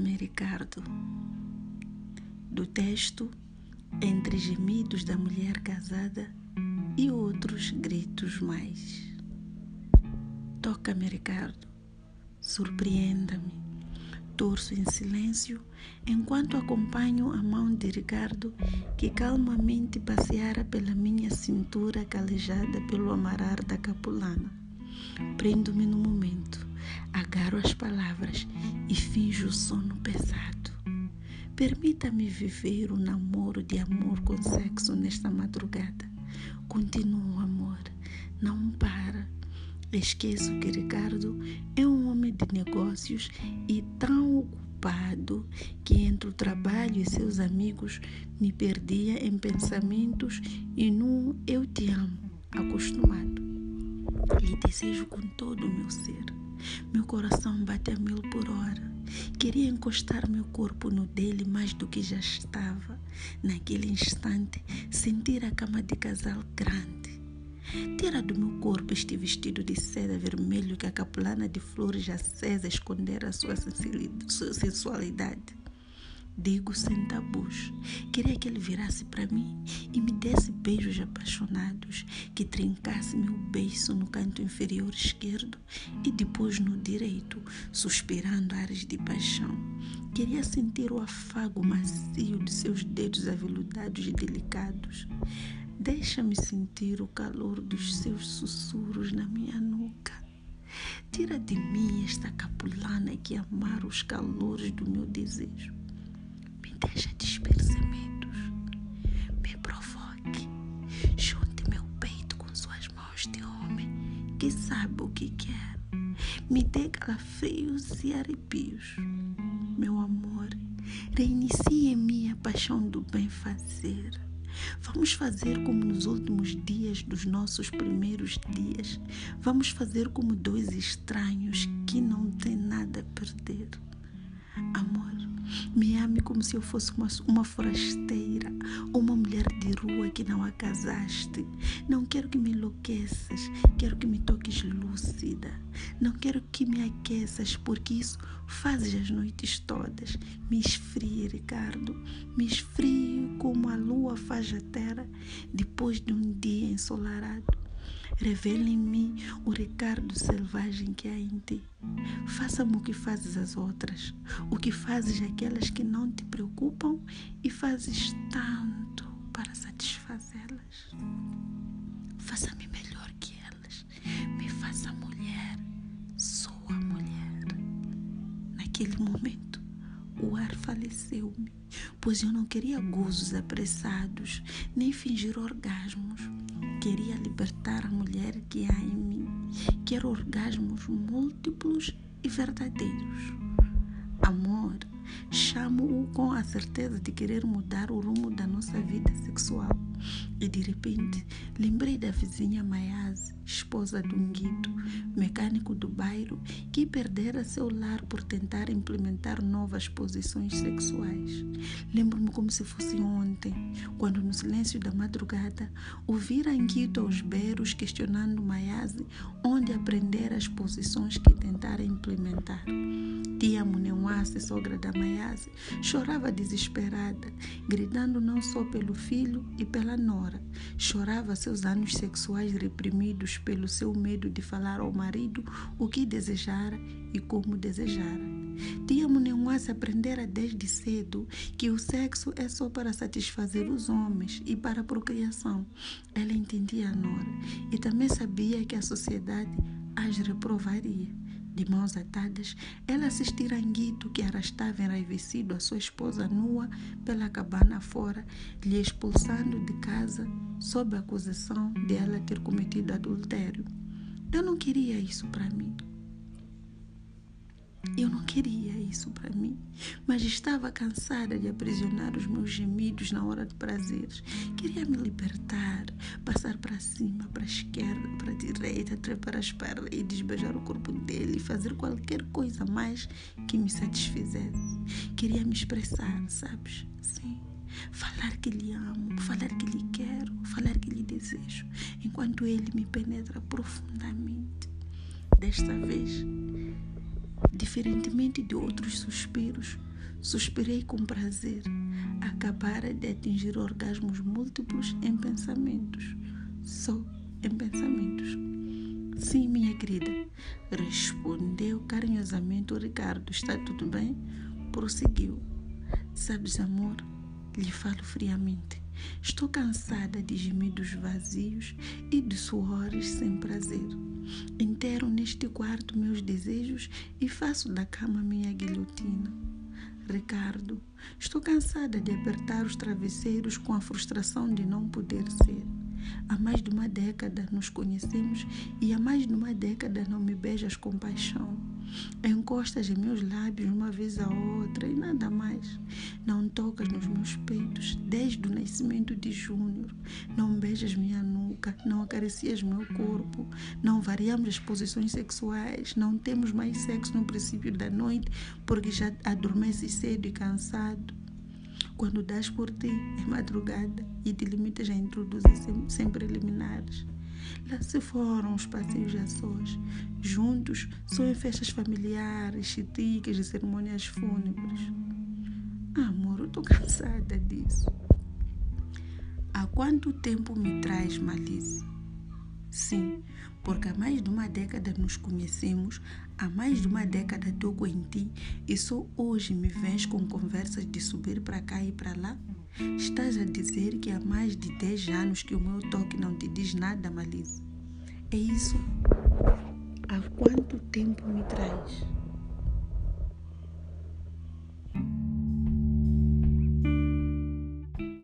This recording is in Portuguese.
Toca-me, Ricardo. Do texto Entre gemidos da mulher casada e outros gritos mais. Toca-me, Ricardo. Surpreenda-me. Torço em silêncio enquanto acompanho a mão de Ricardo que calmamente passeara pela minha cintura calejada pelo amarar da capulana. Prendo-me no momento, agarro as palavras e finjo sono pesado. Permita-me viver o um namoro de amor com sexo nesta madrugada. Continua, amor, não para. Esqueço que Ricardo é um homem de negócios e tão ocupado que entre o trabalho e seus amigos me perdia em pensamentos e num eu te amo acostumado. Lhe desejo com todo o meu ser. Meu coração bate a mil por hora. Queria encostar meu corpo no dele mais do que já estava. Naquele instante, sentir a cama de casal grande. Tira do meu corpo este vestido de seda vermelho que a capulana de flores acesa escondera a sua sensualidade. Digo sem tabus. Queria que ele virasse para mim e me desse beijos apaixonados, que trincasse meu beiço no canto inferior esquerdo e depois no direito, suspirando ares de paixão. Queria sentir o afago macio de seus dedos aveludados e delicados. Deixa-me sentir o calor dos seus sussurros na minha nuca. Tira de mim esta capulana que amar os calores do meu desejo deixa pensamentos, me provoque, junte meu peito com suas mãos de homem que sabe o que quer, me dê calafrios e arrepios. Meu amor, reinicie em mim a paixão do bem fazer. Vamos fazer como nos últimos dias dos nossos primeiros dias. Vamos fazer como dois estranhos que não têm nada a perder. Amor, me ame como se eu fosse uma, uma forasteira uma mulher de rua que não a casaste. Não quero que me enlouqueças, quero que me toques lúcida. Não quero que me aqueças, porque isso fazes as noites todas. Me esfrie, Ricardo, me esfrie como a lua faz a terra depois de um dia ensolarado. Revela em mim o Ricardo selvagem que há em ti. Faça-me o que fazes as outras, o que fazes aquelas que não te preocupam e fazes tanto para satisfazê-las. Faça-me melhor que elas. Me faça mulher. Sou a mulher. Naquele momento, o ar faleceu-me, pois eu não queria gozos apressados, nem fingir orgasmos. Queria libertar a mulher que há em mim. Quero orgasmos múltiplos e verdadeiros. Amor, chamo-o com a certeza de querer mudar o rumo da nossa vida sexual. E de repente, lembrei da vizinha Mayase, esposa um guido, mecânico do bairro, que perdera seu lar por tentar implementar novas posições sexuais. Lembro-me como se fosse ontem, quando no silêncio da madrugada, ouvira Anguito aos berros questionando Mayase onde aprender as posições que tentara implementar. Tia Muneuace, sogra da Mayase, chorava desesperada, gritando não só pelo filho e pela nora. Chorava seus anos sexuais reprimidos pelo seu medo de falar ao marido o que desejara e como desejara. Tia Munenhuaça aprendera desde cedo que o sexo é só para satisfazer os homens e para a procriação. Ela entendia a nora e também sabia que a sociedade as reprovaria. De mãos atadas, ela assistira Anguito, que arrastava enraivecido a sua esposa nua pela cabana fora, lhe expulsando de casa sob a acusação de ela ter cometido adultério. Eu não queria isso para mim. Eu não queria isso para mim, mas estava cansada de aprisionar os meus gemidos na hora de prazeres. Queria me libertar, passar para cima, para a esquerda, a direita, trepar as paredes, beijar o corpo dele e fazer qualquer coisa mais que me satisfizesse. Queria me expressar, sabes? Sim. Falar que lhe amo, falar que lhe quero, falar que lhe desejo, enquanto ele me penetra profundamente. Desta vez, Diferentemente de outros suspiros, Suspirei com prazer. Acabara de atingir orgasmos múltiplos em pensamentos. Só em pensamentos. Sim, minha querida, respondeu carinhosamente o Ricardo. Está tudo bem? Prosseguiu. Sabes, amor, lhe falo friamente. Estou cansada de gemidos vazios e de suores sem prazer. Entero neste quarto meus desejos e faço da cama minha guilhotina. Ricardo, estou cansada de apertar os travesseiros com a frustração de não poder ser. Há mais de uma década nos conhecemos e há mais de uma década não me beijas com paixão. Encostas em meus lábios uma vez a outra e nada mais. Não tocas nos meus peitos desde o nascimento de Júnior. Não beijas minha nuca, não acaricias meu corpo. Não variamos as posições sexuais. Não temos mais sexo no princípio da noite porque já adormeces cedo e cansado quando das por ti em madrugada e te limitas a introduzir sem, sem preliminares. Lá se foram os passeios a sós, juntos, só em festas familiares, chiticas e cerimônias fúnebres. Amor, eu estou cansada disso. Há quanto tempo me traz malícia? Porque há mais de uma década nos conhecemos, há mais de uma década toco em ti e só hoje me vens com conversas de subir para cá e para lá? Estás a dizer que há mais de 10 anos que o meu toque não te diz nada, Malise? É isso? Há quanto tempo me traz?